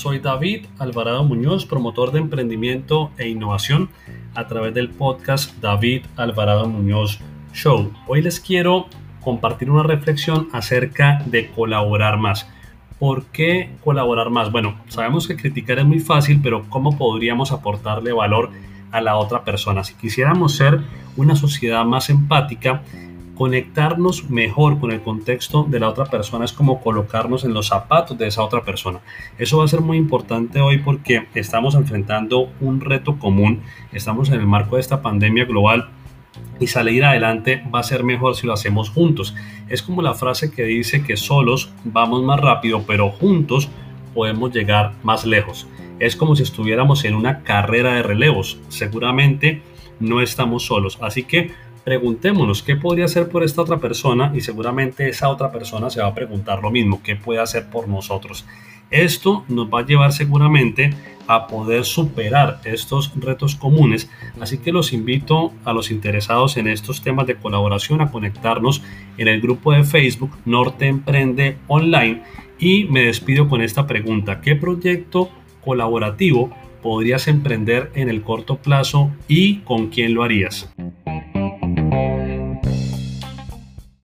soy David Alvarado Muñoz, promotor de emprendimiento e innovación a través del podcast David Alvarado Muñoz Show. Hoy les quiero compartir una reflexión acerca de colaborar más. ¿Por qué colaborar más? Bueno, sabemos que criticar es muy fácil, pero ¿cómo podríamos aportarle valor a la otra persona? Si quisiéramos ser una sociedad más empática, conectarnos mejor con el contexto de la otra persona es como colocarnos en los zapatos de esa otra persona. Eso va a ser muy importante hoy porque estamos enfrentando un reto común, estamos en el marco de esta pandemia global y salir adelante va a ser mejor si lo hacemos juntos. Es como la frase que dice que solos vamos más rápido, pero juntos podemos llegar más lejos. Es como si estuviéramos en una carrera de relevos. Seguramente no estamos solos. Así que preguntémonos qué podría hacer por esta otra persona y seguramente esa otra persona se va a preguntar lo mismo, qué puede hacer por nosotros. Esto nos va a llevar seguramente a poder superar estos retos comunes, así que los invito a los interesados en estos temas de colaboración a conectarnos en el grupo de Facebook Norte Emprende Online y me despido con esta pregunta, ¿qué proyecto colaborativo podrías emprender en el corto plazo y con quién lo harías?